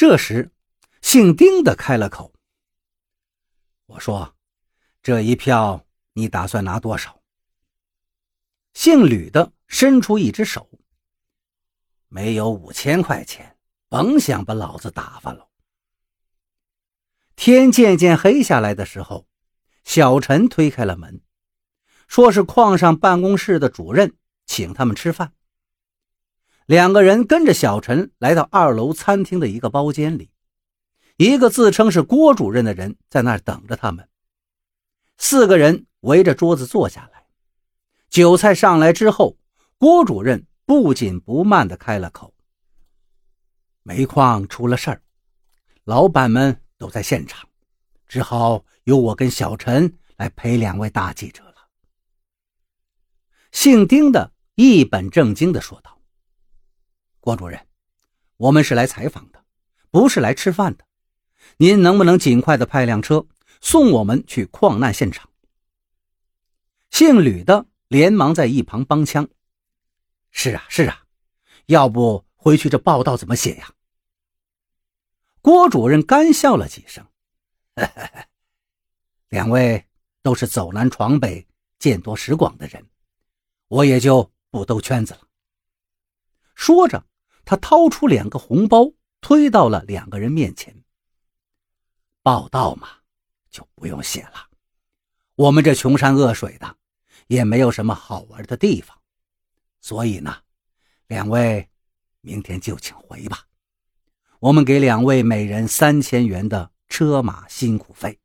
这时，姓丁的开了口：“我说，这一票你打算拿多少？”姓吕的伸出一只手：“没有五千块钱，甭想把老子打发了。”天渐渐黑下来的时候，小陈推开了门，说是矿上办公室的主任请他们吃饭。两个人跟着小陈来到二楼餐厅的一个包间里，一个自称是郭主任的人在那儿等着他们。四个人围着桌子坐下来，酒菜上来之后，郭主任不紧不慢地开了口：“煤矿出了事儿，老板们都在现场，只好由我跟小陈来陪两位大记者了。”姓丁的一本正经地说道。郭主任，我们是来采访的，不是来吃饭的。您能不能尽快的派辆车送我们去矿难现场？姓吕的连忙在一旁帮腔：“是啊，是啊，要不回去这报道怎么写呀？”郭主任干笑了几声：“ 两位都是走南闯北、见多识广的人，我也就不兜圈子了。”说着。他掏出两个红包，推到了两个人面前。报道嘛，就不用写了。我们这穷山恶水的，也没有什么好玩的地方，所以呢，两位明天就请回吧。我们给两位每人三千元的车马辛苦费。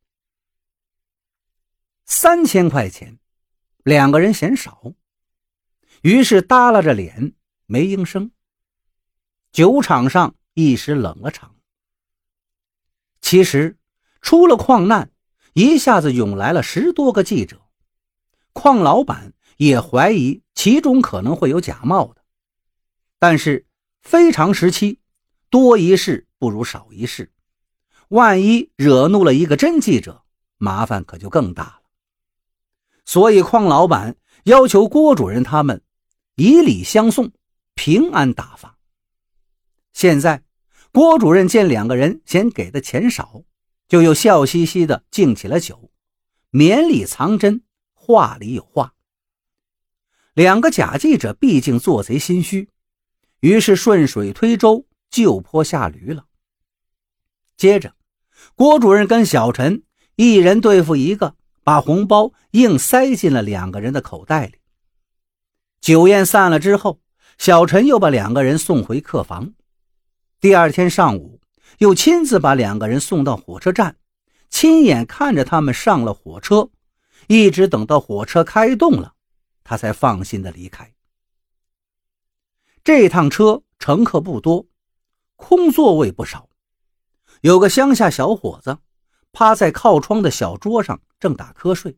三千块钱，两个人嫌少，于是耷拉着脸没应声。酒场上一时冷了场。其实，出了矿难，一下子涌来了十多个记者。矿老板也怀疑其中可能会有假冒的，但是非常时期，多一事不如少一事。万一惹怒了一个真记者，麻烦可就更大了。所以，矿老板要求郭主任他们以礼相送，平安打发。现在，郭主任见两个人嫌给的钱少，就又笑嘻嘻的敬起了酒，绵里藏针，话里有话。两个假记者毕竟做贼心虚，于是顺水推舟，就坡下驴了。接着，郭主任跟小陈一人对付一个，把红包硬塞进了两个人的口袋里。酒宴散了之后，小陈又把两个人送回客房。第二天上午，又亲自把两个人送到火车站，亲眼看着他们上了火车，一直等到火车开动了，他才放心的离开。这趟车乘客不多，空座位不少，有个乡下小伙子趴在靠窗的小桌上正打瞌睡，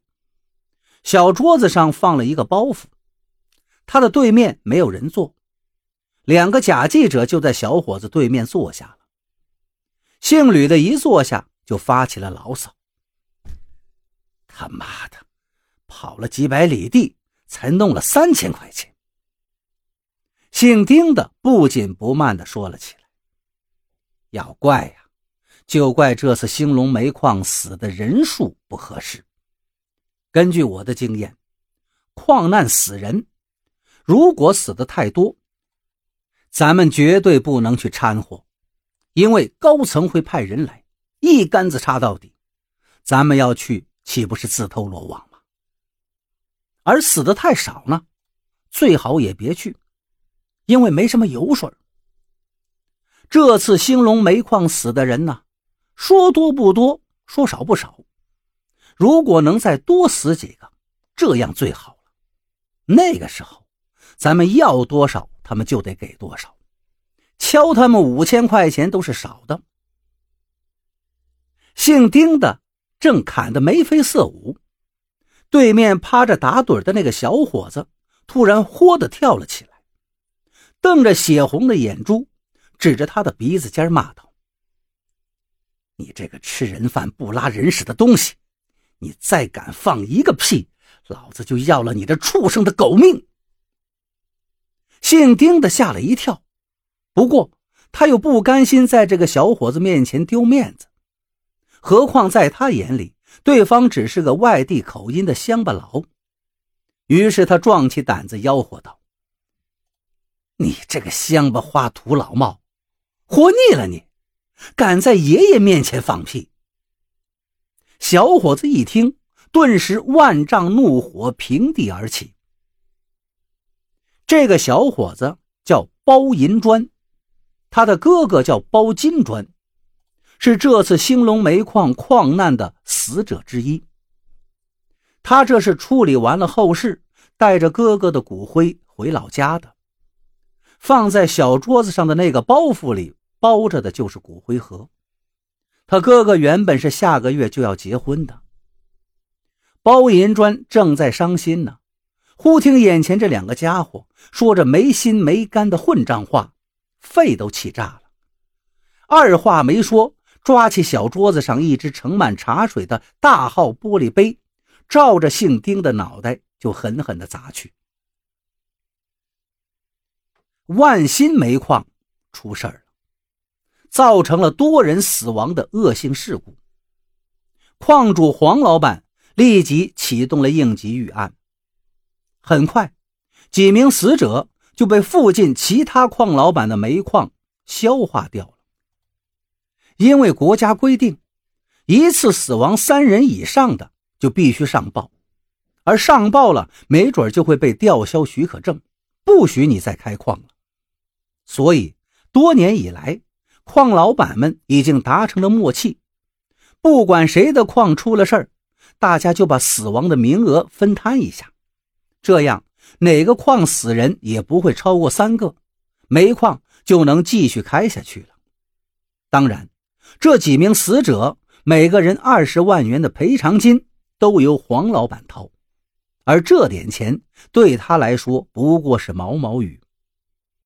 小桌子上放了一个包袱，他的对面没有人坐。两个假记者就在小伙子对面坐下了。姓吕的一坐下就发起了牢骚：“他妈的，跑了几百里地才弄了三千块钱。”姓丁的不紧不慢地说了起来：“要怪呀，就怪这次兴隆煤矿死的人数不合适。根据我的经验，矿难死人，如果死的太多。”咱们绝对不能去掺和，因为高层会派人来一竿子插到底。咱们要去，岂不是自投罗网吗？而死的太少呢，最好也别去，因为没什么油水。这次兴隆煤矿死的人呢，说多不多，说少不少。如果能再多死几个，这样最好了。那个时候，咱们要多少？他们就得给多少，敲他们五千块钱都是少的。姓丁的正砍得眉飞色舞，对面趴着打盹的那个小伙子突然豁的跳了起来，瞪着血红的眼珠，指着他的鼻子尖骂道：“你这个吃人饭不拉人屎的东西，你再敢放一个屁，老子就要了你这畜生的狗命！”姓丁的吓了一跳，不过他又不甘心在这个小伙子面前丢面子，何况在他眼里，对方只是个外地口音的乡巴佬。于是他壮起胆子吆喝道：“你这个乡巴花土老帽，活腻了你，敢在爷爷面前放屁！”小伙子一听，顿时万丈怒火平地而起。这个小伙子叫包银砖，他的哥哥叫包金砖，是这次兴隆煤矿矿难的死者之一。他这是处理完了后事，带着哥哥的骨灰回老家的。放在小桌子上的那个包袱里包着的就是骨灰盒。他哥哥原本是下个月就要结婚的。包银砖正在伤心呢。忽听眼前这两个家伙说着没心没肝的混账话，肺都气炸了。二话没说，抓起小桌子上一只盛满茶水的大号玻璃杯，照着姓丁的脑袋就狠狠地砸去。万新煤矿出事了，造成了多人死亡的恶性事故。矿主黄老板立即启动了应急预案。很快，几名死者就被附近其他矿老板的煤矿消化掉了。因为国家规定，一次死亡三人以上的就必须上报，而上报了，没准就会被吊销许可证，不许你再开矿了。所以，多年以来，矿老板们已经达成了默契，不管谁的矿出了事儿，大家就把死亡的名额分摊一下。这样，哪个矿死人也不会超过三个，煤矿就能继续开下去了。当然，这几名死者每个人二十万元的赔偿金都由黄老板掏，而这点钱对他来说不过是毛毛雨。